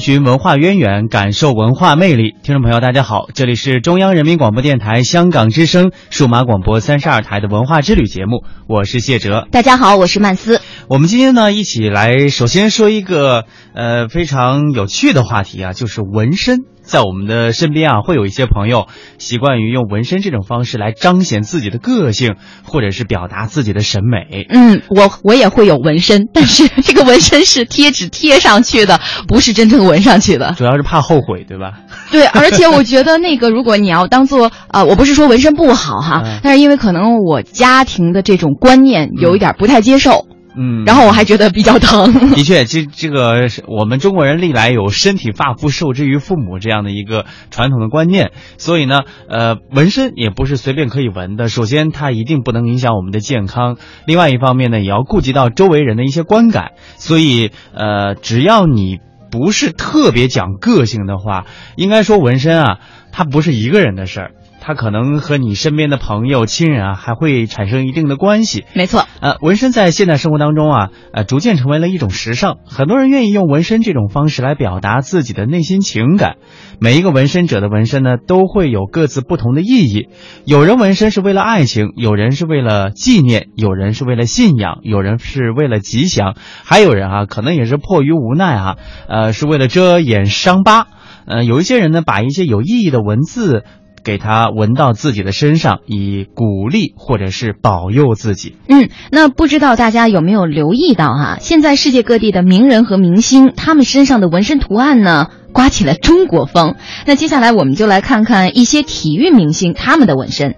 探寻文化渊源，感受文化魅力。听众朋友，大家好，这里是中央人民广播电台香港之声数码广播三十二台的文化之旅节目，我是谢哲。大家好，我是曼斯。我们今天呢，一起来首先说一个呃非常有趣的话题啊，就是纹身。在我们的身边啊，会有一些朋友习惯于用纹身这种方式来彰显自己的个性，或者是表达自己的审美。嗯，我我也会有纹身，但是这个纹身是贴纸贴上去的，不是真正纹上去的。主要是怕后悔，对吧？对，而且我觉得那个，如果你要当做呃，我不是说纹身不好哈，嗯但是因为可能我家庭的这种观念有一点不太接受，嗯，然后我还觉得比较疼。的确，这这个是我们中国人历来有“身体发肤受之于父母”这样的一个传统的观念，所以呢，呃，纹身也不是随便可以纹的。首先，它一定不能影响我们的健康；另外一方面呢，也要顾及到周围人的一些观感。所以，呃，只要你不是特别讲个性的话，应该说纹身啊，它不是一个人的事儿。它可能和你身边的朋友、亲人啊，还会产生一定的关系。没错，呃，纹身在现代生活当中啊，呃，逐渐成为了一种时尚。很多人愿意用纹身这种方式来表达自己的内心情感。每一个纹身者的纹身呢，都会有各自不同的意义。有人纹身是为了爱情，有人是为了纪念，有人是为了信仰，有人是为了吉祥，还有人啊，可能也是迫于无奈啊，呃，是为了遮掩伤疤。呃，有一些人呢，把一些有意义的文字。给他纹到自己的身上，以鼓励或者是保佑自己。嗯，那不知道大家有没有留意到哈、现在世界各地的名人和明星，他们身上的纹身图案呢，刮起了中国风。那接下来我们就来看看一些体育明星他们的纹身。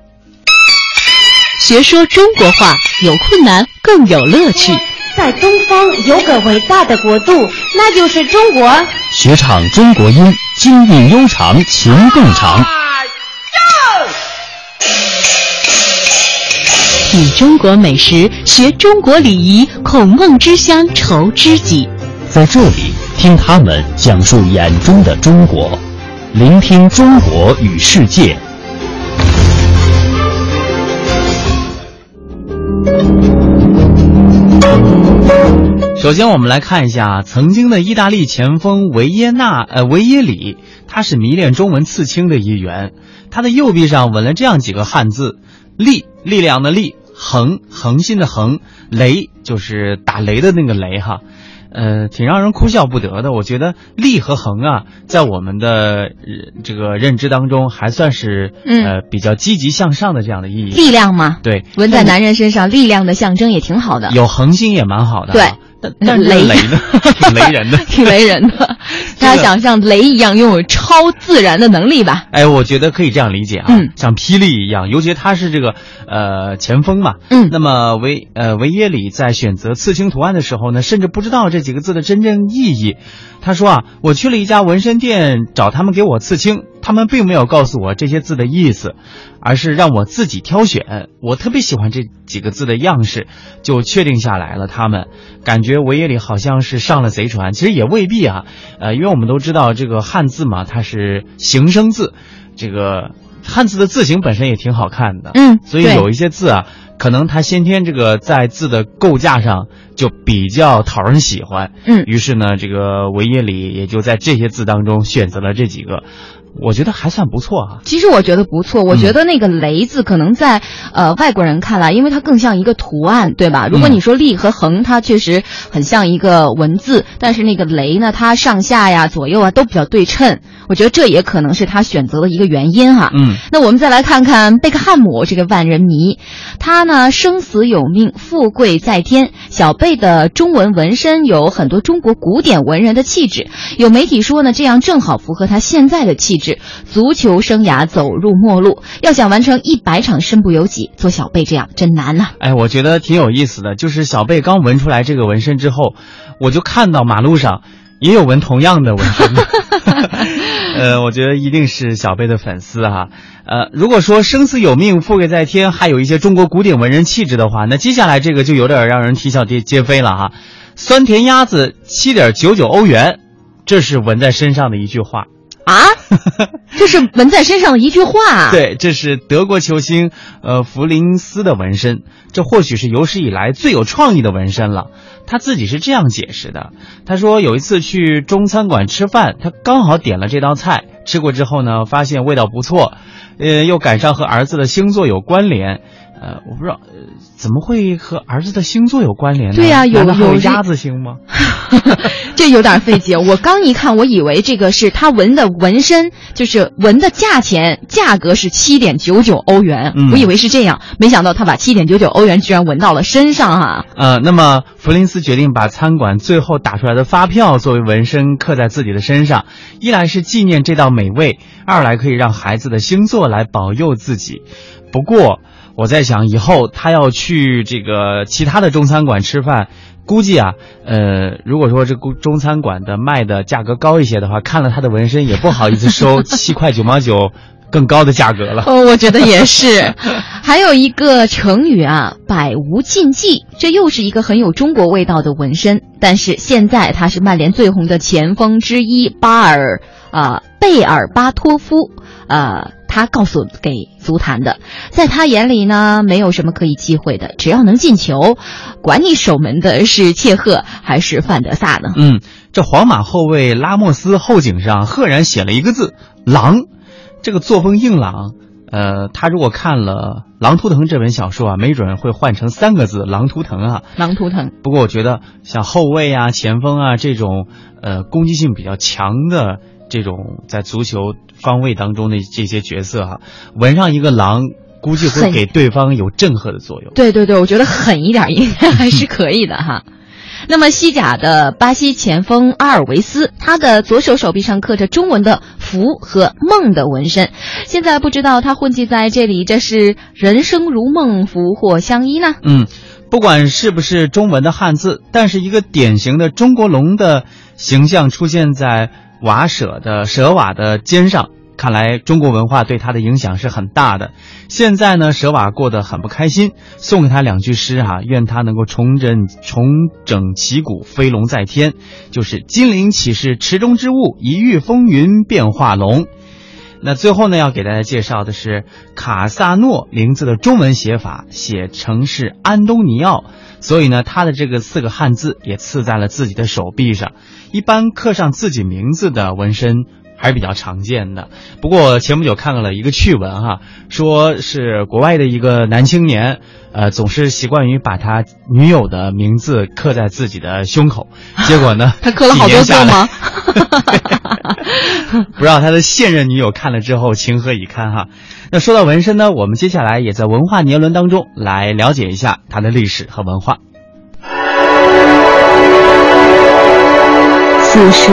学说中国话，有困难更有乐趣。在东方有个伟大的国度，那就是中国。学唱中国音，京韵悠长，情更长。品中国美食，学中国礼仪，孔孟之乡愁知己。在这里，听他们讲述眼中的中国，聆听中国与世界。首先，我们来看一下曾经的意大利前锋维耶纳呃维耶里，他是迷恋中文刺青的一员。他的右臂上纹了这样几个汉字：力，力量的力；恒，恒心的恒；雷，就是打雷的那个雷哈。呃，挺让人哭笑不得的。我觉得力和恒啊，在我们的呃这个认知当中，还算是嗯呃比较积极向上的这样的意义。力量吗，对，纹在男人身上，力量的象征也挺好的。有恒心也蛮好的啊。对但但是雷雷呢，挺雷人的。挺雷人的，大家想像雷一样拥有超自然的能力吧？哎，我觉得可以这样理解啊，嗯像霹雳一样，尤其他是这个呃前锋嘛，嗯那么维呃维耶里在选择刺青图案的时候呢，甚至不知道这几个字的真正意义。他说啊，我去了一家纹身店找他们给我刺青，他们并没有告诉我这些字的意思，而是让我自己挑选。我特别喜欢这几个字的样式，就确定下来了。他们感觉维也里好像是上了贼船，其实也未必啊。呃，因为我们都知道这个汉字嘛，它是形声字，这个汉字的字形本身也挺好看的。嗯，所以有一些字啊，可能它先天这个在字的构架上就比较讨人喜欢。嗯于是呢，这个维耶里也就在这些字当中选择了这几个，我觉得还算不错啊。其实我觉得不错，我嗯觉得那个“雷”字可能在、呃外国人看来，因为它更像一个图案，对吧？如果嗯你说“力”和“横”，它确实很像一个文字，但是那个“雷”呢，它上下呀、左右啊都比较对称，我觉得这也可能是他选择的一个原因哈。嗯，那我们再来看看贝克汉姆这个万人迷，他呢生死有命，富贵在天。小贝的中文纹身有很多中国古典文人的气质，有媒体说呢，这样正好符合他现在的气质。足球生涯走入末路，要想完成一百场身不由己，做小贝这样真难呐、哎，我觉得挺有意思的，就是小贝刚纹出来这个纹身之后，我就看到马路上也有纹同样的纹身的。呃，我觉得一定是小贝的粉丝哈。呃，如果说生死有命，富贵在天，还有一些中国古典文人气质的话，那接下来这个就有点让人啼笑皆皆非了哈。酸甜鸭子七点九九欧元，这是纹在身上的一句话。啊，这是纹在身上的一句话。对，这是德国球星呃弗林斯的纹身，这或许是有史以来最有创意的纹身了。他自己是这样解释的：他说有一次去中餐馆吃饭，他刚好点了这道菜，吃过之后呢，发现味道不错，呃，又赶上和儿子的星座有关联。呃，我不知道，呃，怎么会和儿子的星座有关联呢？对呀、有有鸭子星吗？这有点费解。我刚一看，我以为这个是他纹的纹身，就是纹的价钱，价格是七点九九欧元。嗯我以为是这样，没想到他把七点九九欧元居然纹到了身上哈、呃，那么弗林斯决定把餐馆最后打出来的发票作为纹身刻在自己的身上，一来是纪念这道美味，二来可以让孩子的星座来保佑自己。不过我在想，以后他要去这个其他的中餐馆吃饭，估计啊，呃，如果说这个中餐馆的卖的价格高一些的话，看了他的纹身也不好意思收 七块九毛九更高的价格了。哦，我觉得也是。还有一个成语啊，“百无禁忌”，这又是一个很有中国味道的纹身。但是现在他是曼联最红的前锋之一巴尔啊、贝尔巴托夫，呃，他告诉给足坛的，在他眼里呢，没有什么可以忌讳的，只要能进球，管你守门的是切赫还是范德萨呢。嗯，这皇马后卫拉莫斯后颈上赫然写了一个字“狼”，这个作风硬朗。呃，他如果看了《狼图腾》这本小说啊，没准会换成三个字“狼图腾”啊。狼图腾，不过我觉得像后卫啊、前锋啊这种呃攻击性比较强的这种在足球方位当中的这些角色哈、纹上一个狼，估计会给对方有震慑的作用。对对对，我觉得狠一点应该还是可以的哈。那么西甲的巴西前锋阿尔维斯，他的左手手臂上刻着中文的“福”和“梦”的纹身。现在不知道他混迹在这里，这是人生如梦，福祸相依呢？嗯，不管是不是中文的汉字，但是一个典型的中国龙的形象出现在瓦舍的舍瓦的肩上，看来中国文化对他的影响是很大的。现在呢，舍瓦过得很不开心，送给他两句诗哈、愿他能够重整重整旗鼓，飞龙在天。就是金陵岂是池中之物，一遇风云变化龙。那最后呢，要给大家介绍的是卡萨诺名字的中文写法，写成是安东尼奥，所以呢，他的这个四个汉字也刺在了自己的手臂上。一般刻上自己名字的纹身还是比较常见的。不过前不久看了一个趣闻哈，说是国外的一个男青年，呃，总是习惯于把他女友的名字刻在自己的胸口，结果呢，他刻了好多几年下来个吗？不知道他的现任女友看了之后情何以堪哈？那说到纹身呢，我们接下来也在文化年轮当中来了解一下它的历史和文化。此时，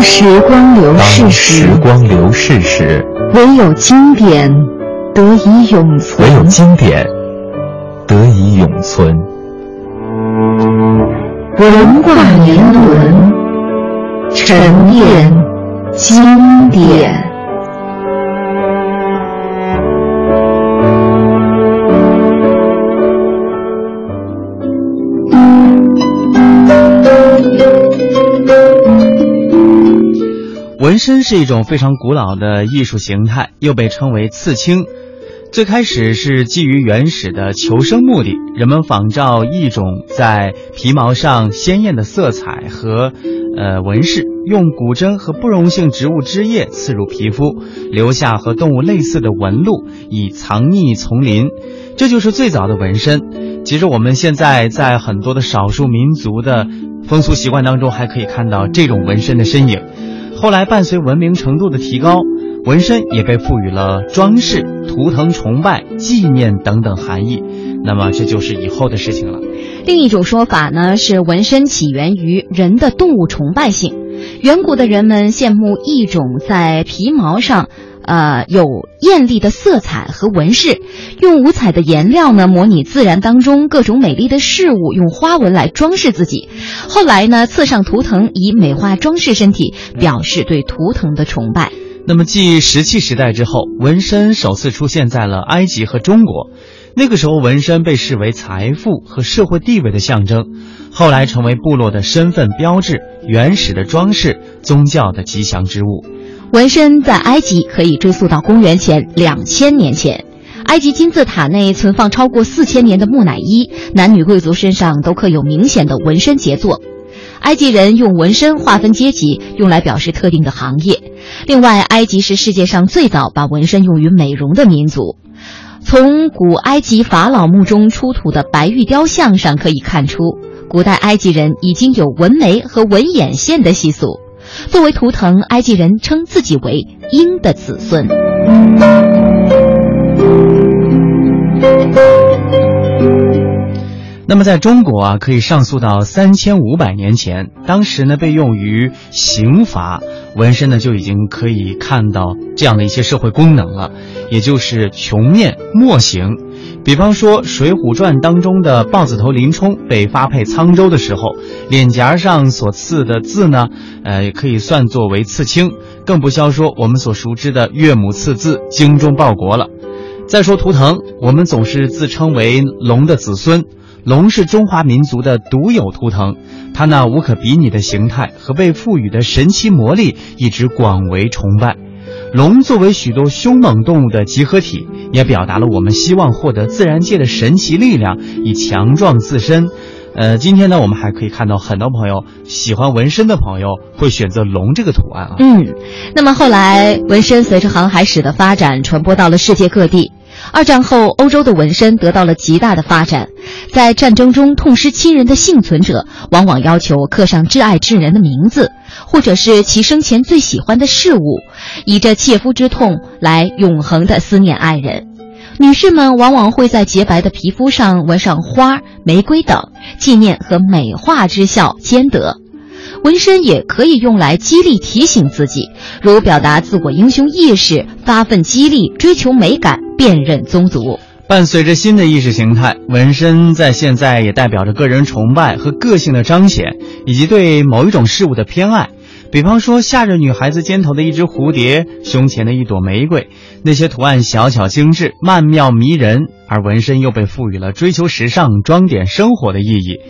当时光流逝时时，光流逝时，唯有经典得以永存。唯有经典得以永存。文化年轮，沉淀经典。是一种非常古老的艺术形态，又被称为刺青。最开始是基于原始的求生目的，人们仿照一种在皮毛上鲜艳的色彩和呃纹饰，用古针和不溶性植物汁液刺入皮肤，留下和动物类似的纹路，以藏匿丛林。这就是最早的纹身。其实我们现在在很多的少数民族的风俗习惯当中，还可以看到这种纹身的身影。后来伴随文明程度的提高，纹身也被赋予了装饰、图腾崇拜、纪念等等含义。那么这就是以后的事情了。另一种说法呢是，纹身起源于人的动物崇拜性。远古的人们羡慕一种在皮毛上，呃，有艳丽的色彩和纹饰，用五彩的颜料呢模拟自然当中各种美丽的事物，用花纹来装饰自己。后来呢，刺上图腾以美化装饰身体，表示对图腾的崇拜。那么，继石器时代之后，纹身首次出现在了埃及和中国。那个时候，纹身被视为财富和社会地位的象征，后来成为部落的身份标志、原始的装饰、宗教的吉祥之物。纹身在埃及可以追溯到公元前两千年前，埃及金字塔内存放超过四千年的木乃伊，男女贵族身上都刻有明显的纹身杰作。埃及人用纹身划分阶级，用来表示特定的行业。另外，埃及是世界上最早把纹身用于美容的民族。从古埃及法老墓中出土的白玉雕像上可以看出，古代埃及人已经有纹眉和纹眼线的习俗。作为图腾，埃及人称自己为鹰的子孙。那么，在中国啊，可以上溯到三千五百年前，当时呢被用于刑罚，纹身呢就已经可以看到这样的一些社会功能了，也就是穷面墨刑。比方说《水浒传》当中的豹子头林冲被发配沧州的时候，脸颊上所刺的字呢，呃，也可以算作为刺青，更不消说我们所熟知的岳母刺字，精忠报国了。再说图腾，我们总是自称为龙的子孙。龙是中华民族的独有图腾，它那无可比拟的形态和被赋予的神奇魔力一直广为崇拜。龙作为许多凶猛动物的集合体，也表达了我们希望获得自然界的神奇力量，以强壮自身。呃，今天呢，我们还可以看到很多朋友喜欢纹身的朋友会选择龙这个图案啊。嗯，那么后来纹身随着航海史的发展，传播到了世界各地。二战后，欧洲的纹身得到了极大的发展。在战争中痛失亲人的幸存者，往往要求刻上挚爱之人的名字，或者是其生前最喜欢的事物，以这切肤之痛来永恒的思念爱人。女士们往往会在洁白的皮肤上纹上花、玫瑰等，纪念和美化之效兼得。纹身也可以用来激励提醒自己，如表达自我英雄意识、发奋激励、追求美感、辨认宗族。伴随着新的意识形态，纹身在现在也代表着个人崇拜和个性的彰显，以及对某一种事物的偏爱。比方说，夏日女孩子肩头的一只蝴蝶，胸前的一朵玫瑰，那些图案小巧精致、曼妙迷人，而纹身又被赋予了追求时尚、装点生活的意义。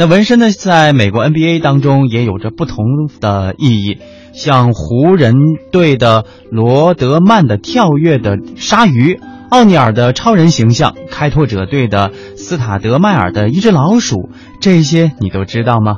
那纹身呢，在美国 NBA 当中也有着不同的意义，像湖人队的罗德曼的跳跃的鲨鱼。奥尼尔的超人形象，开拓者队的斯塔德迈尔的一只老鼠，这些你都知道吗？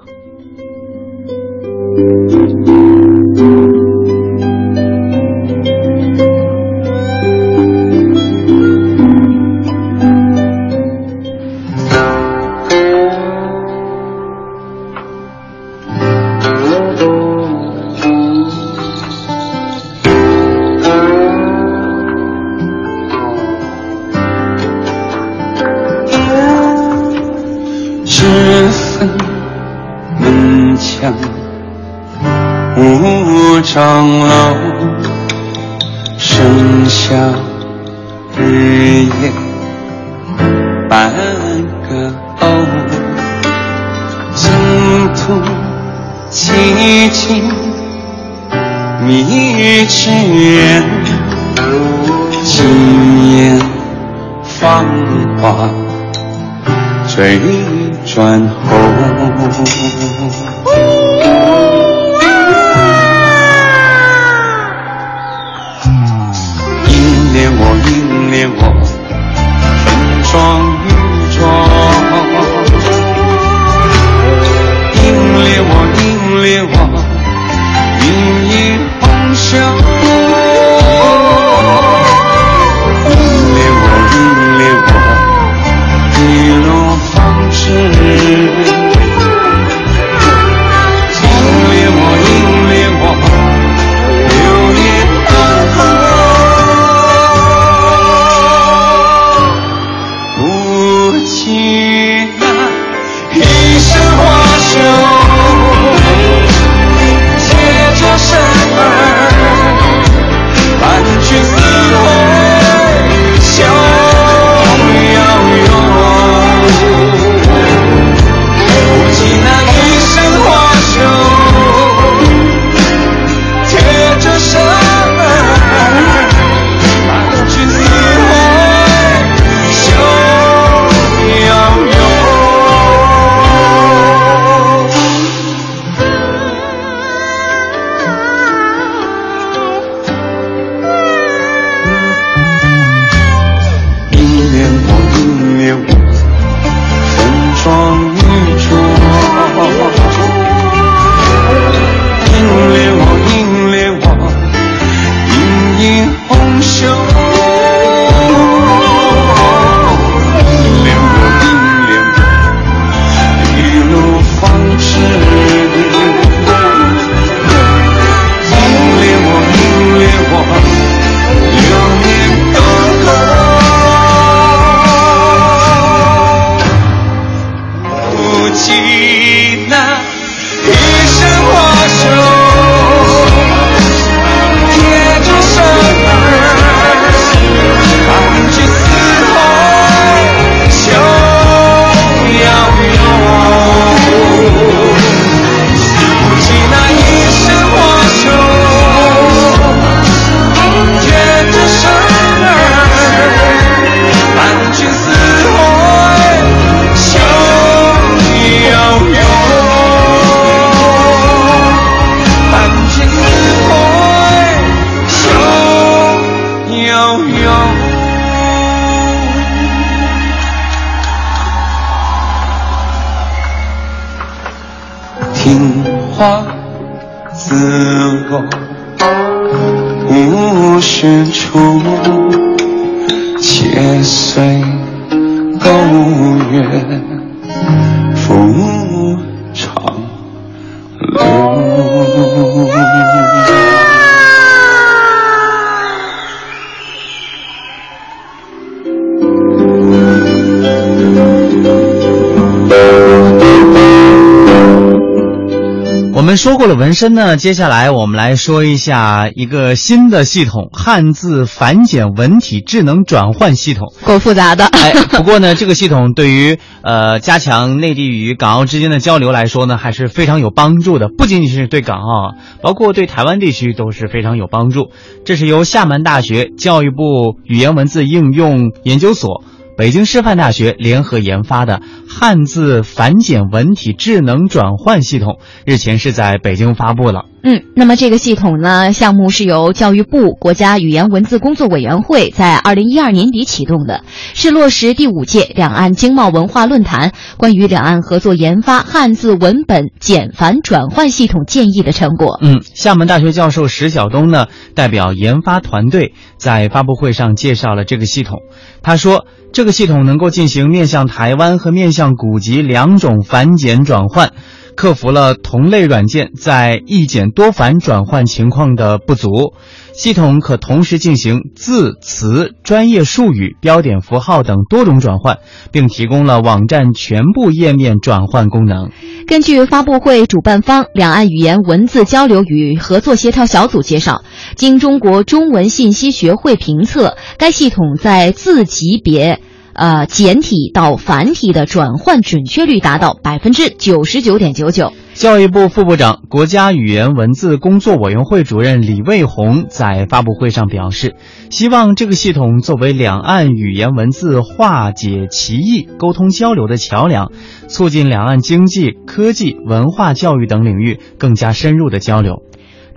们说过了纹身呢，接下来我们来说一下一个新的系统——汉字繁简文体智能转换系统。够复杂的。哎，不过呢，这个系统对于呃加强内地与港澳之间的交流来说呢，还是非常有帮助的。不仅仅是对港澳，包括对台湾地区都是非常有帮助。这是由厦门大学教育部语言文字应用研究所。北京师范大学联合研发的汉字繁简文体智能转换系统，日前是在北京发布了。嗯，那么这个系统呢，项目是由教育部国家语言文字工作委员会在二零一二年底启动的，是落实第五届两岸经贸文化论坛关于两岸合作研发汉字文本简繁转换系统建议的成果。嗯，厦门大学教授石晓东呢，代表研发团队在发布会上介绍了这个系统。他说，这个系统能够进行面向台湾和面向古籍两种繁简转换。克服了同类软件在易简多繁转换情况的不足，系统可同时进行字词、专业术语、标点符号等多种转换，并提供了网站全部页面转换功能。根据发布会主办方两岸语言文字交流与合作协调小组介绍，经中国中文信息学会评测，该系统在字级别。呃，简体到繁体的转换准确率达到百分之九十九点九九。教育部副部长、国家语言文字工作委员会主任李卫红在发布会上表示，希望这个系统作为两岸语言文字化解歧义、沟通交流的桥梁，促进两岸经济、科技、文化教育等领域更加深入的交流。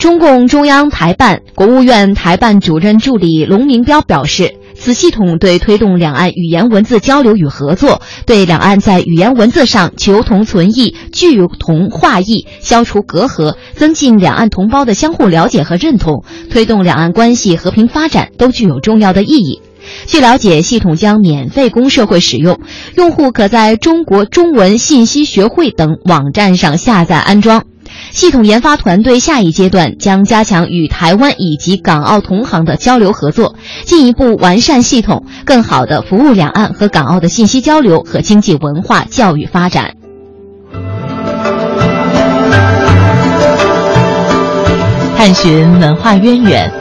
中共中央台办、国务院台办主任助理龙明标表示。此系统对推动两岸语言文字交流与合作，对两岸在语言文字上求同存异、聚同化异、消除隔阂、增进两岸同胞的相互了解和认同，推动两岸关系和平发展，都具有重要的意义。据了解，系统将免费供社会使用，用户可在中国中文信息学会等网站上下载安装。系统研发团队下一阶段将加强与台湾以及港澳同行的交流合作，进一步完善系统，更好地服务两岸和港澳的信息交流和经济文化教育发展。探寻文化渊源，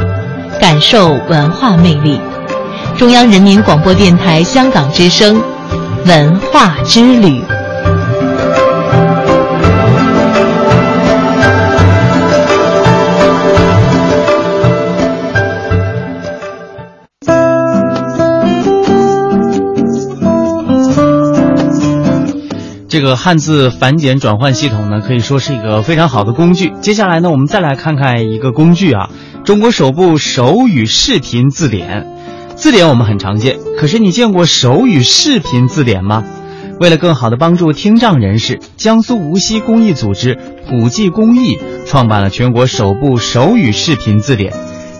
感受文化魅力。中央人民广播电台香港之声，文化之旅。这个汉字繁简转换系统呢，可以说是一个非常好的工具。接下来呢，我们再来看看一个工具啊，中国首部手语视频字典。字典我们很常见，可是你见过手语视频字典吗？为了更好的帮助听障人士，江苏无锡公益组织普济公益创办了全国首部手语视频字典。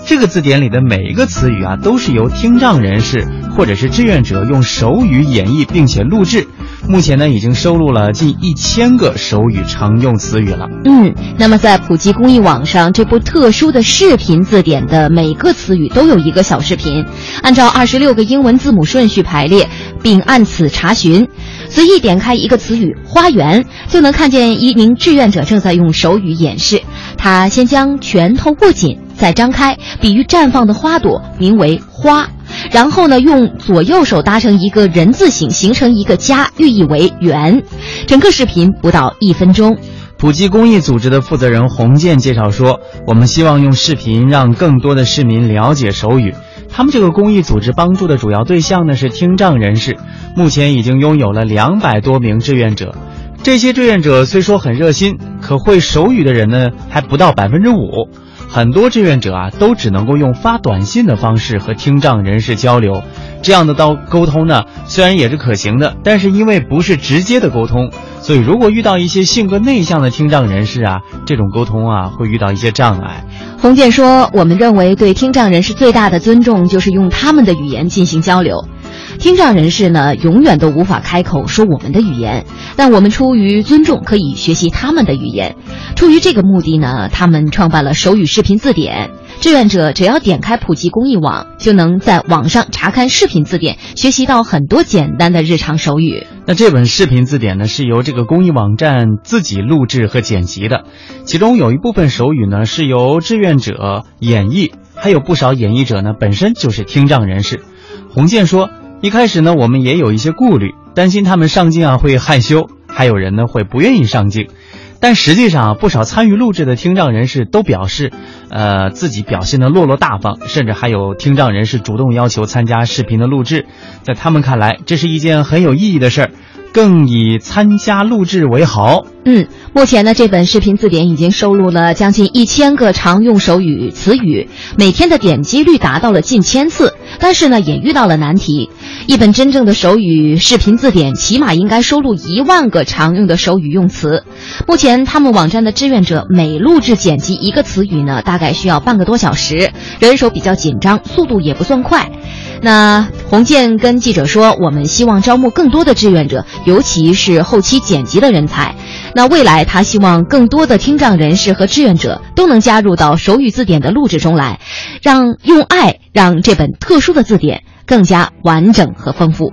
这个字典里的每一个词语啊，都是由听障人士或者是志愿者用手语演绎并且录制。目前呢，已经收录了近一千个手语常用词语了。嗯，那么在普及公益网上，这部特殊的视频字典的每个词语都有一个小视频，按照二十六个英文字母顺序排列，并按此查询。随意点开一个词语“花园”，就能看见一名志愿者正在用手语演示。他先将拳头握紧，再张开，比喻绽放的花朵，名为“花”。然后呢，用左右手搭成一个人字形，形成一个家，寓意为圆。整个视频不到一分钟。普及公益组织的负责人洪建介绍说：“我们希望用视频让更多的市民了解手语。他们这个公益组织帮助的主要对象呢是听障人士，目前已经拥有了两百多名志愿者。这些志愿者虽说很热心，可会手语的人呢还不到百分之五。很多志愿者啊都只能够用发短信的方式和听障人士交流。这样的到沟通呢虽然也是可行的，但是因为不是直接的沟通。”所以，如果遇到一些性格内向的听障人士啊，这种沟通啊会遇到一些障碍。洪建说：“我们认为对听障人士最大的尊重就是用他们的语言进行交流。听障人士呢，永远都无法开口说我们的语言，但我们出于尊重，可以学习他们的语言。出于这个目的呢，他们创办了手语视频字典。”志愿者只要点开普及公益网，就能在网上查看视频字典，学习到很多简单的日常手语。那这本视频字典呢，是由这个公益网站自己录制和剪辑的，其中有一部分手语呢是由志愿者演绎，还有不少演绎者呢本身就是听障人士。洪建说，一开始呢我们也有一些顾虑，担心他们上镜啊会害羞，还有人呢会不愿意上镜。但实际上，不少参与录制的听障人士都表示，呃，自己表现的落落大方，甚至还有听障人士主动要求参加视频的录制。在他们看来，这是一件很有意义的事儿，更以参加录制为豪。嗯，目前呢，这本视频字典已经收录了将近一千个常用手语词语，每天的点击率达到了近千次。但是呢，也遇到了难题。一本真正的手语视频字典，起码应该收录一万个常用的手语用词。目前，他们网站的志愿者每录制剪辑一个词语呢，大概需要半个多小时，人手比较紧张，速度也不算快。那洪建跟记者说：“我们希望招募更多的志愿者，尤其是后期剪辑的人才。那未来，他希望更多的听障人士和志愿者都能加入到手语字典的录制中来，让用爱让这本特殊的字典。”更加完整和丰富。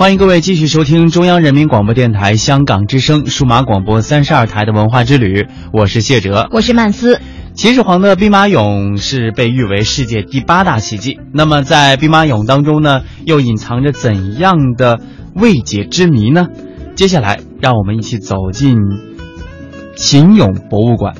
欢迎各位继续收听中央人民广播电台香港之声数码广播三十二台的文化之旅，我是谢哲，我是曼斯。秦始皇的兵马俑是被誉为世界第八大奇迹。那么在兵马俑当中呢，又隐藏着怎样的未解之谜呢？接下来，让我们一起走进秦俑博物馆。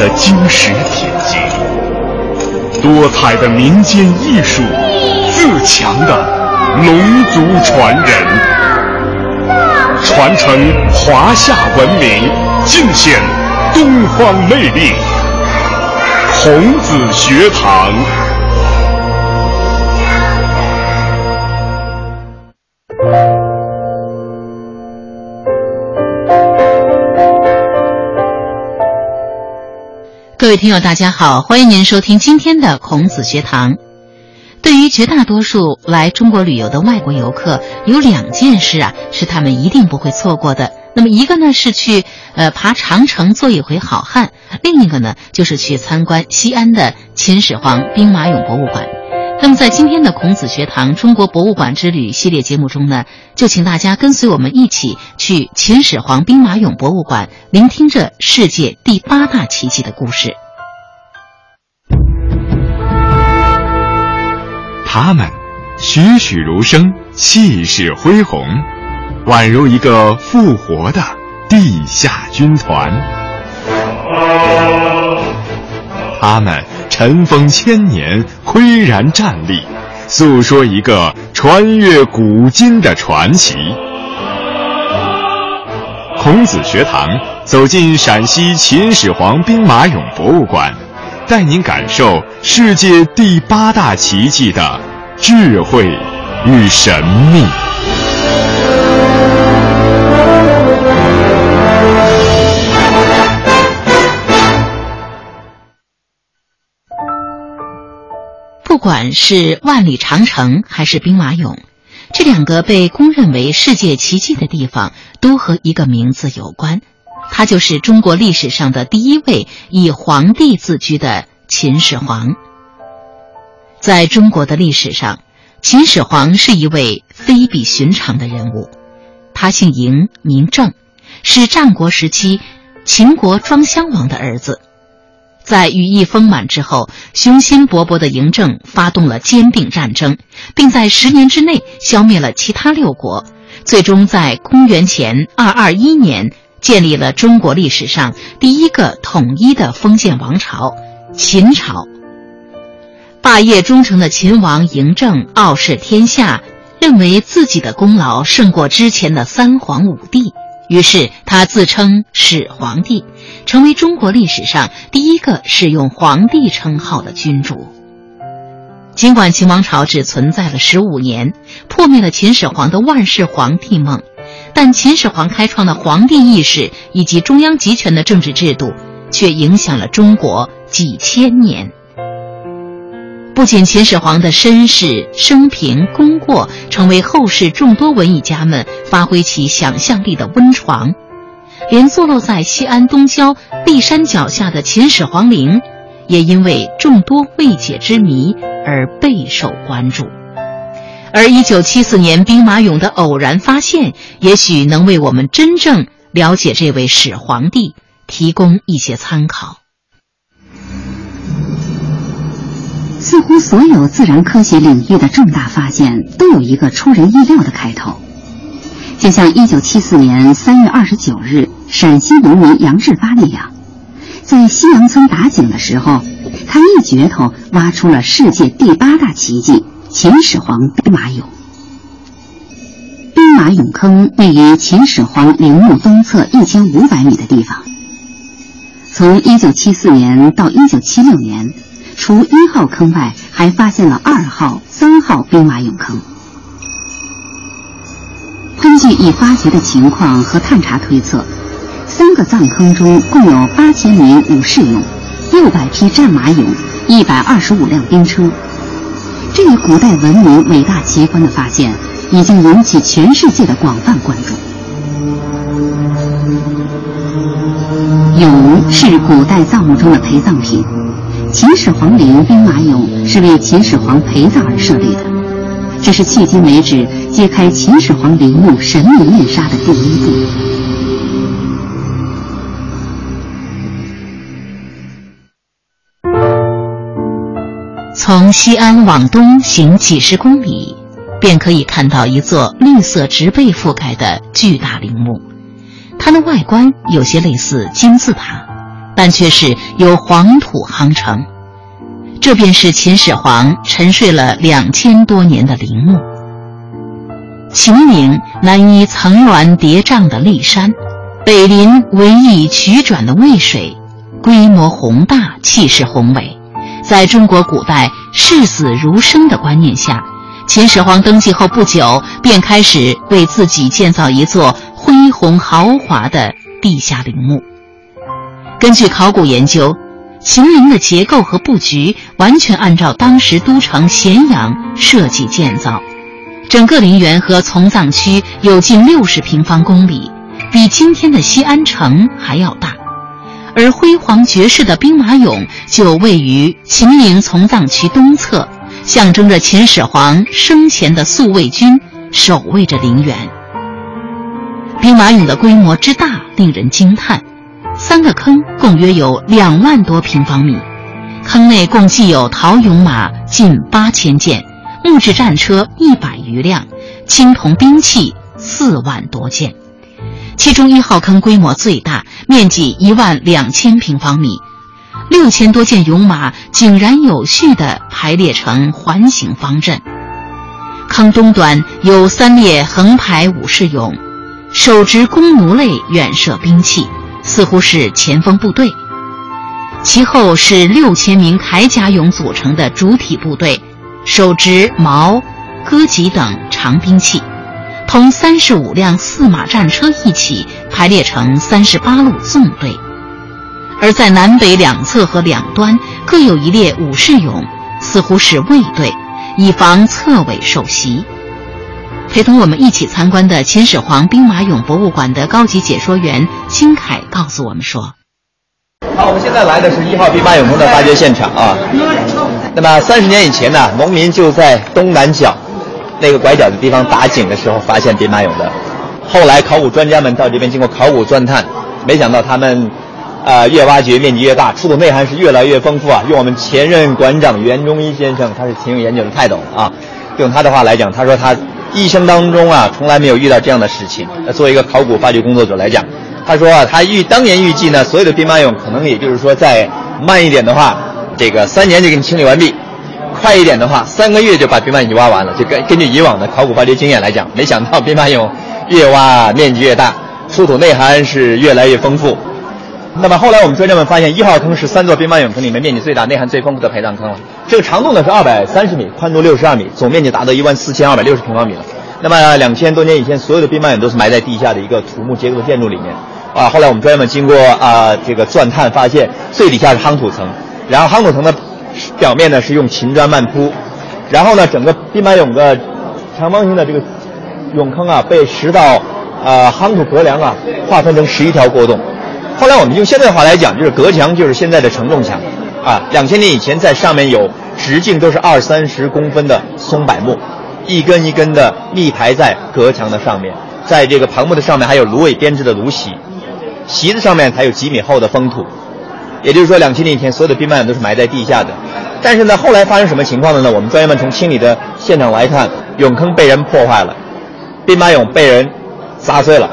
的金石铁镜，多彩的民间艺术，自强的龙族传人，传承华夏文明，尽显东方魅力。孔子学堂。各位听友，大家好，欢迎您收听今天的孔子学堂。对于绝大多数来中国旅游的外国游客，有两件事啊是他们一定不会错过的。那么一个呢是去呃爬长城做一回好汉，另一个呢就是去参观西安的秦始皇兵马俑博物馆。那么在今天的孔子学堂中国博物馆之旅系列节目中呢，就请大家跟随我们一起去秦始皇兵马俑博物馆，聆听这世界第八大奇迹的故事。他们栩栩如生，气势恢宏，宛如一个复活的地下军团。他们尘封千年，岿然站立，诉说一个穿越古今的传奇。孔子学堂走进陕西秦始皇兵马俑博物馆，带您感受世界第八大奇迹的智慧与神秘。不管是万里长城还是兵马俑，这两个被公认为世界奇迹的地方，都和一个名字有关，他就是中国历史上的第一位以皇帝自居的秦始皇。在中国的历史上，秦始皇是一位非比寻常的人物。他姓嬴，名政，是战国时期秦国庄襄王的儿子。在羽翼丰满之后，雄心勃勃的嬴政发动了兼并战争，并在十年之内消灭了其他六国，最终在公元前二二一年建立了中国历史上第一个统一的封建王朝——秦朝。霸业忠诚的秦王嬴政傲视天下，认为自己的功劳胜过之前的三皇五帝。于是他自称始皇帝，成为中国历史上第一个使用皇帝称号的君主。尽管秦王朝只存在了十五年，破灭了秦始皇的万世皇帝梦，但秦始皇开创的皇帝意识以及中央集权的政治制度，却影响了中国几千年。不仅秦始皇的身世、生平、功过成为后世众多文艺家们发挥其想象力的温床，连坐落在西安东郊骊山脚下的秦始皇陵，也因为众多未解之谜而备受关注。而1974年兵马俑的偶然发现，也许能为我们真正了解这位始皇帝提供一些参考。似乎所有自然科学领域的重大发现都有一个出人意料的开头，就像1974年3月29日陕西农民杨志发那样，在西洋村打井的时候，他一镢头挖出了世界第八大奇迹——秦始皇兵马俑。兵马俑坑位于秦始皇陵墓东侧1500米的地方。从1974年到1976年。除一号坑外，还发现了二号、三号兵马俑坑。根据已发掘的情况和探查推测，三个藏坑中共有八千名武士俑、六百匹战马俑、一百二十五辆兵车。这一古代文明伟大奇观的发现，已经引起全世界的广泛关注。俑是古代造墓中的陪葬品。秦始皇陵兵马俑是为秦始皇陪葬而设立的，这是迄今为止揭开秦始皇陵墓神秘面纱的第一步。从西安往东行几十公里，便可以看到一座绿色植被覆盖的巨大陵墓，它的外观有些类似金字塔。但却是由黄土夯成，这便是秦始皇沉睡了两千多年的陵墓。秦岭南依层峦叠嶂的骊山，北临逶迤曲转的渭水，规模宏大，气势宏伟。在中国古代视死如生的观念下，秦始皇登基后不久，便开始为自己建造一座恢宏豪华的地下陵墓。根据考古研究，秦陵的结构和布局完全按照当时都城咸阳设计建造，整个陵园和从葬区有近六十平方公里，比今天的西安城还要大。而辉煌绝世的兵马俑就位于秦陵从葬区东侧，象征着秦始皇生前的宿卫军守卫着陵园。兵马俑的规模之大，令人惊叹。三个坑共约有两万多平方米，坑内共计有陶俑马近八千件，木质战车一百余辆，青铜兵器四万多件。其中一号坑规模最大，面积一万两千平方米，六千多件俑马井然有序地排列成环形方阵。坑东端有三列横排武士俑，手执弓弩类远射兵器。似乎是前锋部队，其后是六千名铠甲俑组成的主体部队，手执矛、戈戟等长兵器，同三十五辆四马战车一起排列成三十八路纵队，而在南北两侧和两端各有一列武士俑，似乎是卫队，以防侧尾受袭。陪同我们一起参观的秦始皇兵马俑博物馆的高级解说员金凯告诉我们说：“好，我们现在来的是一号兵马俑坑的发掘现场啊。那么三十年以前呢，农民就在东南角那个拐角的地方打井的时候发现兵马俑的。后来考古专家们到这边经过考古钻探，没想到他们。”呃，越挖掘面积越大，出土内涵是越来越丰富啊！用我们前任馆长袁中一先生，他是挺有研究的泰斗啊。用他的话来讲，他说他一生当中啊，从来没有遇到这样的事情。作为一个考古发掘工作者来讲，他说啊，他预当年预计呢，所有的兵马俑可能也就是说，再慢一点的话，这个三年就给你清理完毕；快一点的话，三个月就把兵马俑挖完了。就根根据以往的考古发掘经验来讲，没想到兵马俑越挖面积越大，出土内涵是越来越丰富。那么后来我们专家们发现，一号坑是三座兵马俑坑里面面积最大、内涵最丰富的陪葬坑了。这个长度呢是二百三十米，宽度六十二米，总面积达到一万四千二百六十平方米了。那么两千多年以前，所有的兵马俑都是埋在地下的一个土木结构的建筑里面。啊，后来我们专家们经过啊这个钻探发现，最底下是夯土层，然后夯土层的表面呢是用秦砖漫铺，然后呢整个兵马俑的长方形的这个俑坑啊被十道呃夯土隔梁啊划分成十一条过洞。后来我们用现代话来讲，就是隔墙就是现在的承重墙，啊，两千年以前在上面有直径都是二三十公分的松柏木，一根一根的密排在隔墙的上面，在这个旁木的上面还有芦苇编织的芦席，席子上面还有几米厚的封土，也就是说两千年以前所有的兵马俑都是埋在地下的，但是呢后来发生什么情况了呢？我们专业们从清理的现场来看，俑坑被人破坏了，兵马俑被人砸碎了，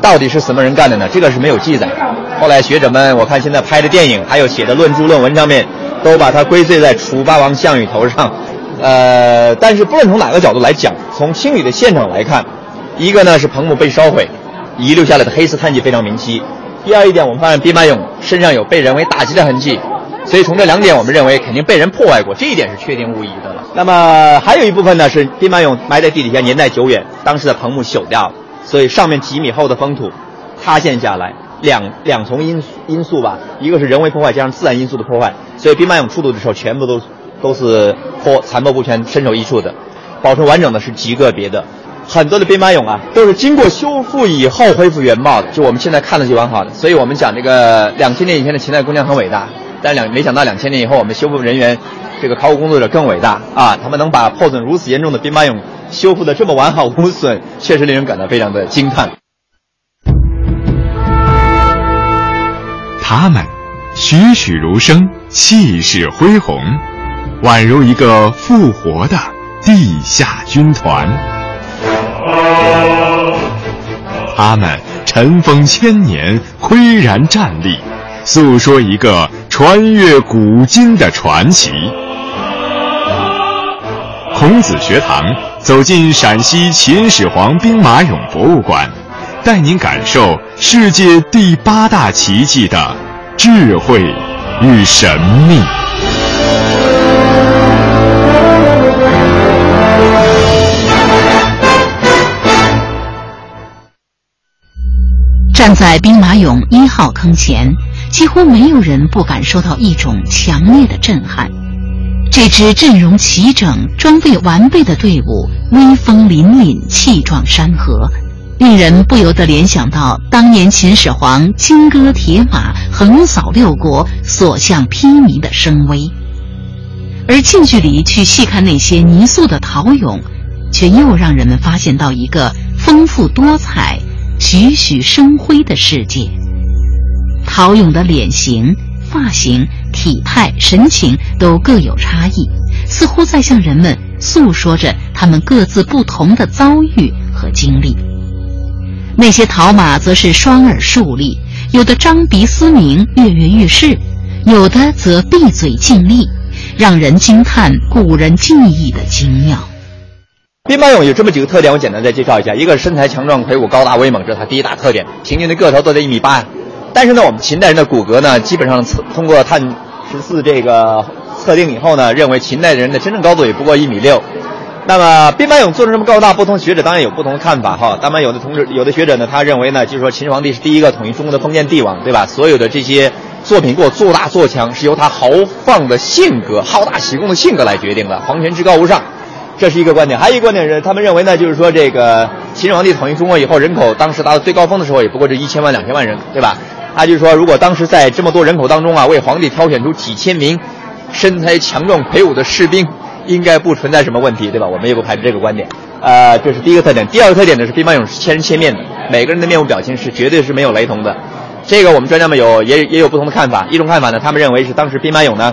到底是什么人干的呢？这个是没有记载。后来学者们，我看现在拍的电影，还有写的论著论文上面，都把它归罪在楚霸王项羽头上。呃，但是不论从哪个角度来讲，从清理的现场来看，一个呢是彭木被烧毁，遗留下来的黑色碳迹非常明晰；第二一点，我们发现兵马俑身上有被人为打击的痕迹，所以从这两点，我们认为肯定被人破坏过，这一点是确定无疑的了。那么还有一部分呢是兵马俑埋在地底下年代久远，当时的棚木朽掉了，所以上面几米厚的封土塌陷下来。两两重因因素吧，一个是人为破坏加上自然因素的破坏，所以兵马俑出土的时候全部都都是破残破不全、身首异处的，保存完整的是极个别的。很多的兵马俑啊，都是经过修复以后恢复原貌的，就我们现在看的就完好的。所以我们讲这个两千年以前的秦代工匠很伟大，但两没想到两千年以后我们修复人员，这个考古工作者更伟大啊！他们能把破损如此严重的兵马俑修复的这么完好无损，确实令人感到非常的惊叹。他们栩栩如生，气势恢宏，宛如一个复活的地下军团。他们尘封千年，岿然站立，诉说一个穿越古今的传奇。孔子学堂走进陕西秦始皇兵马俑博物馆。带您感受世界第八大奇迹的智慧与神秘。站在兵马俑一号坑前，几乎没有人不感受到一种强烈的震撼。这支阵容齐整、装备完备的队伍，威风凛凛，气壮山河。令人不由得联想到当年秦始皇金戈铁马横扫六国所向披靡的声威，而近距离去细看那些泥塑的陶俑，却又让人们发现到一个丰富多彩、栩栩生辉的世界。陶俑的脸型、发型、体态、神情都各有差异，似乎在向人们诉说着他们各自不同的遭遇和经历。那些陶马则是双耳竖立，有的张鼻嘶鸣，跃跃欲试；有的则闭嘴静立，让人惊叹古人技艺的精妙。兵马俑有这么几个特点，我简单再介绍一下：一个是身材强壮魁梧、高大威猛，这是它第一大特点，平均的个头都在一米八。但是呢，我们秦代人的骨骼呢，基本上测通过碳十四这个测定以后呢，认为秦代人的真正高度也不过一米六。那么兵马俑做成这么高大，不同学者当然有不同的看法哈。当然有的同志、有的学者呢，他认为呢，就是说秦始皇帝是第一个统一中国的封建帝王，对吧？所有的这些作品给我做大做强，是由他豪放的性格、好大喜功的性格来决定的。皇权至高无上，这是一个观点。还有一个观点是，他们认为呢，就是说这个秦始皇帝统一中国以后，人口当时达到最高峰的时候，也不过是一千万、两千万人，对吧？他就是说，如果当时在这么多人口当中啊，为皇帝挑选出几千名身材强壮魁梧的士兵，应该不存在什么问题，对吧？我们也不排除这个观点。呃，这是第一个特点。第二个特点呢是兵马俑是千人千面的，每个人的面部表情是绝对是没有雷同的。这个我们专家们有也也有不同的看法。一种看法呢，他们认为是当时兵马俑呢，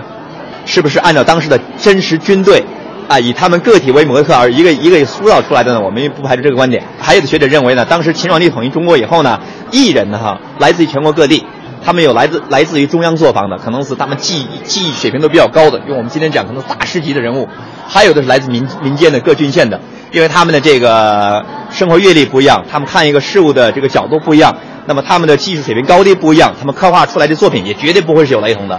是不是按照当时的真实军队啊，以他们个体为模特而一个一个塑造出来的呢？我们也不排除这个观点。还有的学者认为呢，当时秦始皇帝统一中国以后呢，艺人呢哈，来自于全国各地。他们有来自来自于中央作坊的，可能是他们技技艺水平都比较高的，用我们今天讲可能大师级的人物；还有的是来自民民间的各郡县的，因为他们的这个生活阅历不一样，他们看一个事物的这个角度不一样，那么他们的技术水平高低不一样，他们刻画出来的作品也绝对不会是有雷同的。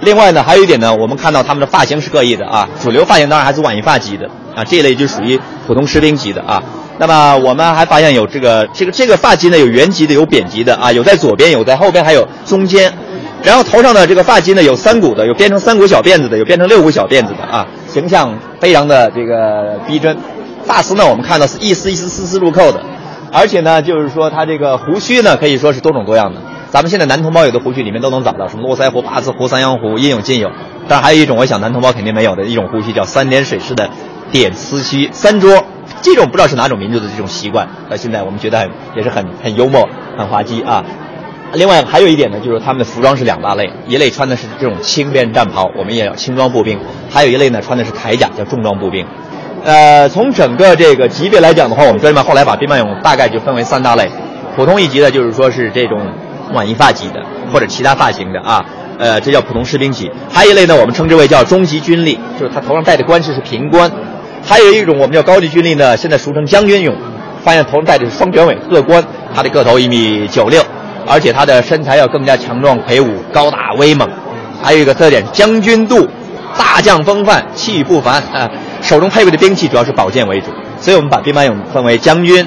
另外呢，还有一点呢，我们看到他们的发型是各异的啊，主流发型当然还是晚一发级的啊，这一类就属于普通士兵级的啊。那么我们还发现有这个这个这个发髻呢，有圆髻的，有扁髻的啊，有在左边，有在后边，还有中间。然后头上的这个发髻呢，有三股的，有编成三股小辫子的，有编成六股小辫子的啊，形象非常的这个逼真。发丝呢，我们看到是一丝一丝丝丝入扣的，而且呢，就是说它这个胡须呢，可以说是多种多样的。咱们现在男同胞有的胡须里面都能找到，什么络腮胡、八字胡、三阳胡，应有尽有。但还有一种，我想男同胞肯定没有的一种胡须，叫三点水式的点丝须，三撮。这种不知道是哪种民族的这种习惯，到现在我们觉得很也是很很幽默、很滑稽啊。另外还有一点呢，就是他们的服装是两大类，一类穿的是这种轻便战袍，我们也叫轻装步兵；还有一类呢穿的是铠甲，叫重装步兵。呃，从整个这个级别来讲的话，我们专门后来把兵马俑大概就分为三大类：普通一级的，就是说是这种晚一发级的，或者其他发型的啊。呃，这叫普通士兵级。还有一类呢，我们称之为叫中级军吏，就是他头上戴的冠饰是平冠。还有一种我们叫高级军吏呢，现在俗称将军俑，发现头上戴的是双卷尾鹤冠，他的个头一米九六，而且他的身材要更加强壮魁梧、高大威猛。还有一个特点，将军肚，大将风范，气宇不凡啊！手中配备的兵器主要是宝剑为主，所以我们把兵马俑分为将军、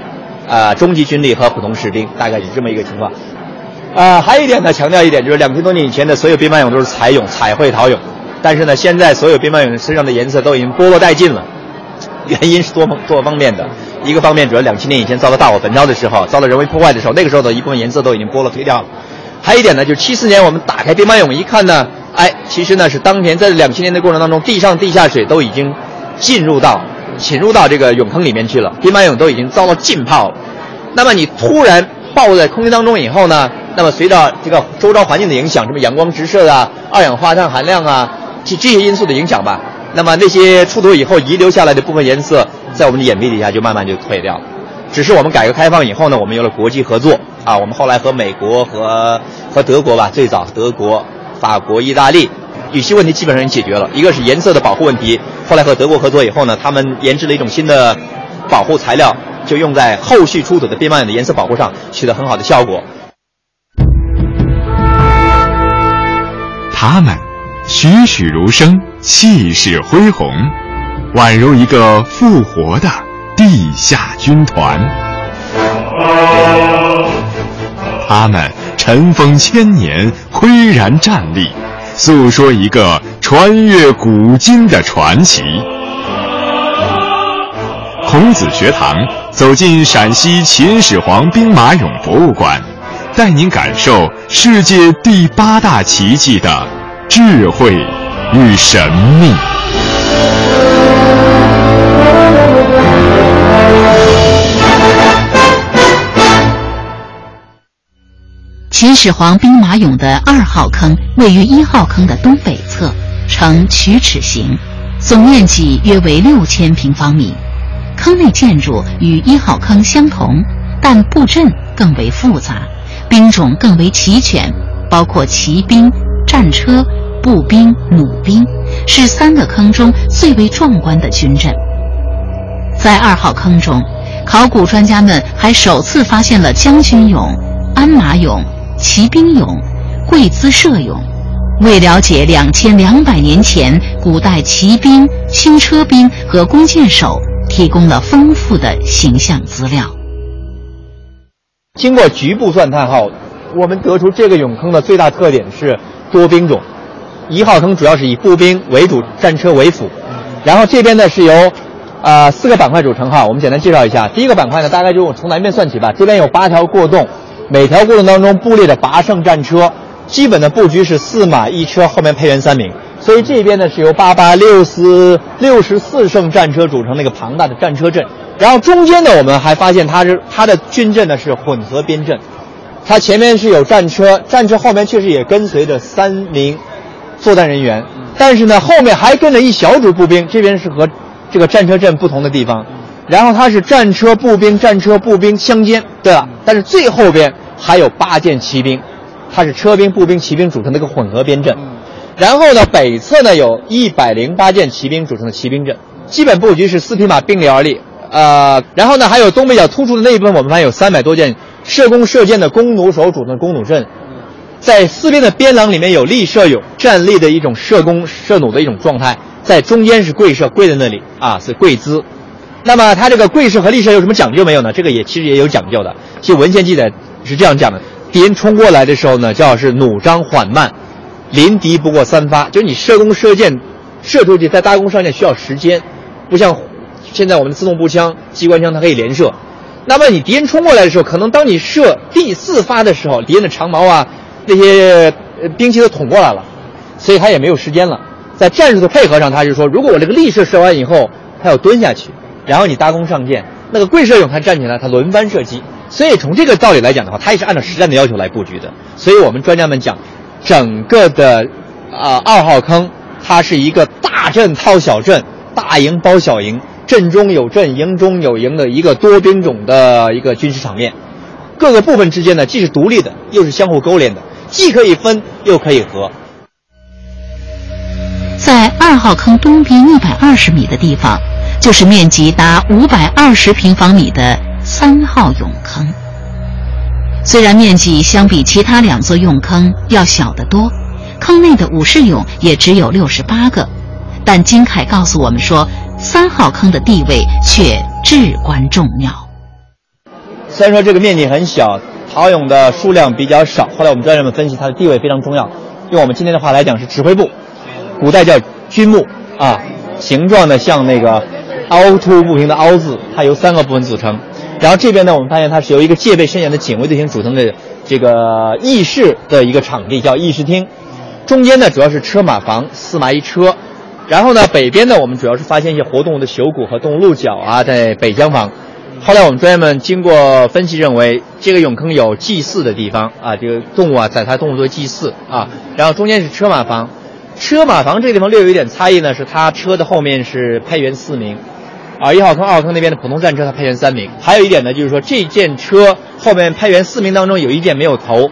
啊中级军吏和普通士兵，大概是这么一个情况。啊，还有一点呢，强调一点就是两千多年以前的所有兵马俑都是彩俑、彩绘陶俑，但是呢，现在所有兵马俑身上的颜色都已经剥落殆尽了。原因是多方多方面的，一个方面主要两千年以前遭到大火焚烧的时候，遭到人为破坏的时候，那个时候的一部分颜色都已经剥落褪掉了。还有一点呢，就是七四年我们打开兵马俑一看呢，哎，其实呢是当年在两千年的过程当中，地上地下水都已经进入到侵入到这个俑坑里面去了，兵马俑都已经遭到浸泡了。那么你突然暴露在空气当中以后呢，那么随着这个周遭环境的影响，什么阳光直射啊、二氧化碳含量啊，这这些因素的影响吧。那么那些出土以后遗留下来的部分颜色，在我们的眼皮底下就慢慢就退掉了。只是我们改革开放以后呢，我们有了国际合作啊，我们后来和美国和和德国吧，最早德国、法国、意大利，有些问题基本上解决了。一个是颜色的保护问题，后来和德国合作以后呢，他们研制了一种新的保护材料，就用在后续出土的兵马俑的颜色保护上，取得很好的效果。他们栩栩如生。气势恢宏，宛如一个复活的地下军团。他们尘封千年，岿然站立，诉说一个穿越古今的传奇。孔子学堂走进陕西秦始皇兵马俑博物馆，带您感受世界第八大奇迹的智慧。与神秘。秦始皇兵马俑的二号坑位于一号坑的东北侧，呈曲尺形，总面积约为六千平方米。坑内建筑与一号坑相同，但布阵更为复杂，兵种更为齐全，包括骑兵、战车。步兵、弩兵是三个坑中最为壮观的军阵。在二号坑中，考古专家们还首次发现了将军俑、鞍马俑、骑兵俑、跪姿射俑，为了解两千两百年前古代骑兵、轻车兵和弓箭手提供了丰富的形象资料。经过局部钻探后，我们得出这个俑坑的最大特点是多兵种。一号坑主要是以步兵为主，战车为辅，然后这边呢是由呃、四个板块组成哈，我们简单介绍一下。第一个板块呢，大概就从南边算起吧。这边有八条过洞，每条过洞当中布列着八胜战车，基本的布局是四马一车，后面配员三名。所以这边呢是由八八六四六十四胜战车组成那个庞大的战车阵。然后中间呢，我们还发现它是它的军阵呢是混合编阵，它前面是有战车，战车后面确实也跟随着三名作战人员，但是呢后面还跟着一小组步兵，这边是和这个战车阵不同的地方。然后它是战车步兵、战车步兵相间，对吧？但是最后边还有八件骑兵，它是车兵、步兵、骑兵组成的一个混合编阵。然后呢，北侧呢有一百零八件骑兵组成的骑兵阵，基本布局是四匹马并列而立。呃，然后呢，还有东北角突出的那一部分，我们发现有三百多件射弓射箭的弓弩手组成的弓弩阵，在四边的边廊里面有立射俑站立的一种射弓射弩的一种状态，在中间是跪射跪在那里啊，是跪姿。那么它这个跪射和立射有什么讲究没有呢？这个也其实也有讲究的。其实文献记载是这样讲的：敌人冲过来的时候呢，叫是弩张缓慢，临敌不过三发。就是你射弓射箭射出去，在搭弓上箭需要时间，不像现在我们的自动步枪、机关枪它可以连射。那么你敌人冲过来的时候，可能当你射第四发的时候，敌人的长矛啊那些兵器都捅过来了，所以他也没有时间了。在战术的配合上，他就说，如果我这个立射射完以后，他要蹲下去，然后你搭弓上箭，那个跪射俑他站起来，他轮番射击。所以从这个道理来讲的话，他也是按照实战的要求来布局的。所以我们专家们讲，整个的啊、二号坑，它是一个大阵套小阵，大营包小营，阵中有阵，营中有营的一个多兵种的一个军事场面。各个部分之间呢，既是独立的，又是相互勾连的，既可以分，又可以合。在二号坑东边一百二十米的地方，就是面积达五百二十平方米的三号俑坑。虽然面积相比其他两座俑坑要小得多，坑内的武士俑也只有六十八个，但金凯告诉我们说，三号坑的地位却至关重要。虽然说这个面积很小，陶俑的数量比较少，后来我们专家们分析它的地位非常重要。用我们今天的话来讲是指挥部，古代叫军墓啊，形状呢像那个凹凸不平的凹字，它由三个部分组成。然后这边呢，我们发现它是由一个戒备森严的警卫队形组成的这个议事的一个场地，叫议事厅。中间呢主要是车马房，四马一车。然后呢北边呢，我们主要是发现一些活动的朽骨和动物鹿角啊，在北厢房。后来我们专家们经过分析认为，这个俑坑有祭祀的地方啊，这个动物啊，宰杀动物做祭祀啊。然后中间是车马房，车马房这个地方略有一点差异呢，是它车的后面是配员四名，而一号坑、二号坑那边的普通战车它配员三名。还有一点呢，就是说这件车后面配员四名当中有一件没有头，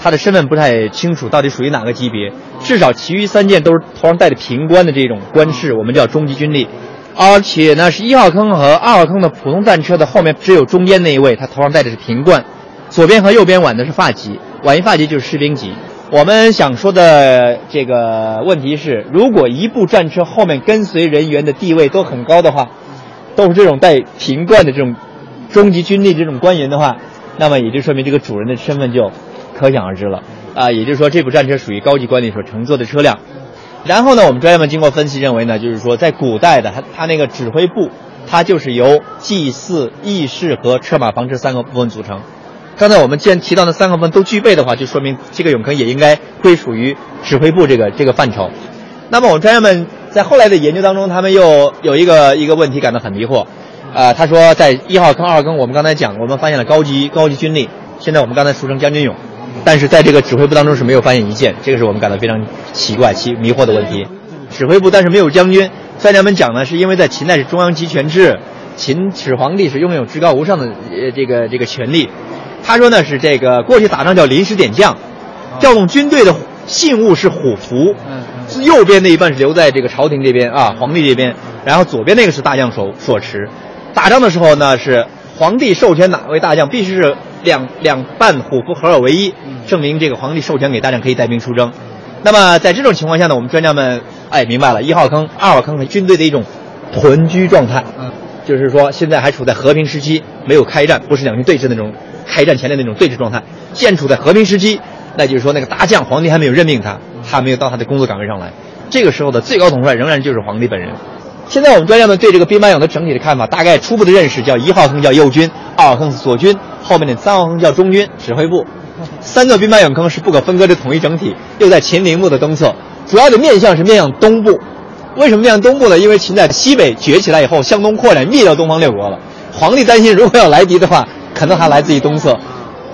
他的身份不太清楚，到底属于哪个级别。至少其余三件都是头上戴着平冠的这种官士，我们叫中级军力。而且呢，是一号坑和二号坑的普通战车的后面只有中间那一位，他头上戴的是平冠，左边和右边挽的是发髻，挽一发髻就是士兵级。我们想说的这个问题是，如果一部战车后面跟随人员的地位都很高的话，都是这种带平冠的这种中级军力这种官员的话，那么也就说明这个主人的身份就可想而知了啊。也就是说，这部战车属于高级官吏所乘坐的车辆。然后呢，我们专家们经过分析认为呢，就是说在古代的它它那个指挥部，它就是由祭祀、议事和车马房这三个部分组成。刚才我们既然提到那三个部分都具备的话，就说明这个俑坑也应该归属于指挥部这个这个范畴。那么我们专家们在后来的研究当中，他们又有一个一个问题感到很迷惑，啊、他说在一号坑、二号坑，我们刚才讲，我们发现了高级高级军力，现在我们刚才俗称将军俑，但是在这个指挥部当中是没有发现一件，这个是我们感到非常奇怪、奇迷惑的问题。指挥部但是没有将军，专家们讲呢，是因为在秦代是中央集权制，秦始皇帝是拥有至高无上的呃这个这个权力。他说呢是这个过去打仗叫临时点将，调动军队的信物是虎符，右边那一半是留在这个朝廷这边啊，皇帝这边，然后左边那个是大将手所持。打仗的时候呢是皇帝授权哪位大将，必须是两两半虎符合二为一，证明这个皇帝授权给大将可以带兵出征。那么在这种情况下呢，我们专家们哎明白了，一号坑、二号坑是军队的一种屯居状态，就是说现在还处在和平时期，没有开战，不是两军对峙那种开战前的那种对峙状态。既然处在和平时期，那就是说那个大将皇帝还没有任命他，他没有到他的工作岗位上来，这个时候的最高统帅仍然就是皇帝本人。现在我们专家们对这个兵马俑的整体的看法，大概初步的认识叫一号坑叫右军，二号坑是左军，后面的三号坑叫中军指挥部。三座兵马俑坑是不可分割的统一整体，又在秦陵墓的东侧，主要的面向是面向东部。为什么面向东部呢？因为秦在西北崛起来以后，向东扩展，灭掉东方六国了。皇帝担心，如果要来敌的话，可能还来自于东侧。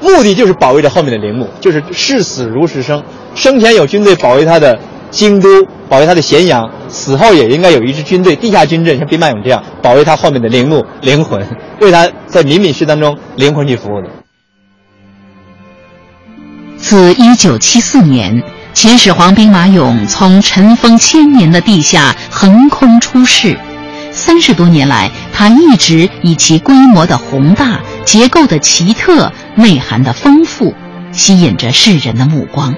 目的就是保卫着后面的陵墓，就是视死如是生。生前有军队保卫他的京都，保卫他的咸阳；死后也应该有一支军队，地下军阵，像兵马俑这样保卫他后面的陵墓、灵魂，为他在民民世当中灵魂去服务的。自1974年，秦始皇兵马俑从尘封千年的地下横空出世，三十多年来，它一直以其规模的宏大、结构的奇特、内涵的丰富，吸引着世人的目光，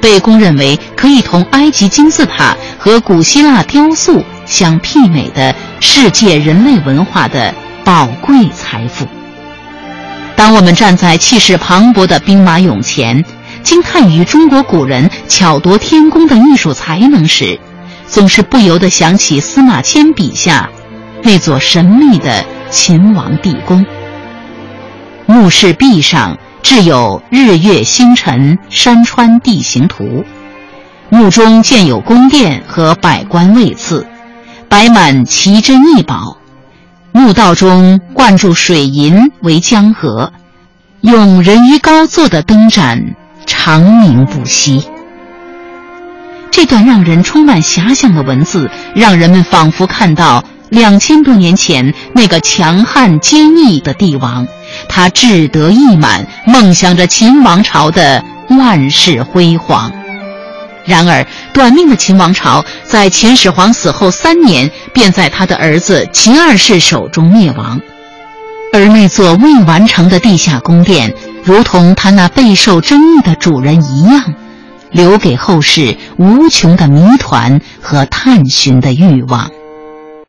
被公认为可以同埃及金字塔和古希腊雕塑相媲美的世界人类文化的宝贵财富。当我们站在气势磅礴的兵马俑前，惊叹于中国古人巧夺天工的艺术才能时，总是不由得想起司马迁笔下那座神秘的秦王地宫。墓室壁上置有日月星辰、山川地形图，墓中建有宫殿和百官位次，摆满奇珍异宝。墓道中灌注水银为江河，用人鱼膏做的灯盏。长明不息。这段让人充满遐想的文字，让人们仿佛看到两千多年前那个强悍坚毅的帝王，他志得意满，梦想着秦王朝的万世辉煌。然而，短命的秦王朝在秦始皇死后三年，便在他的儿子秦二世手中灭亡，而那座未完成的地下宫殿。如同他那备受争议的主人一样，留给后世无穷的谜团和探寻的欲望。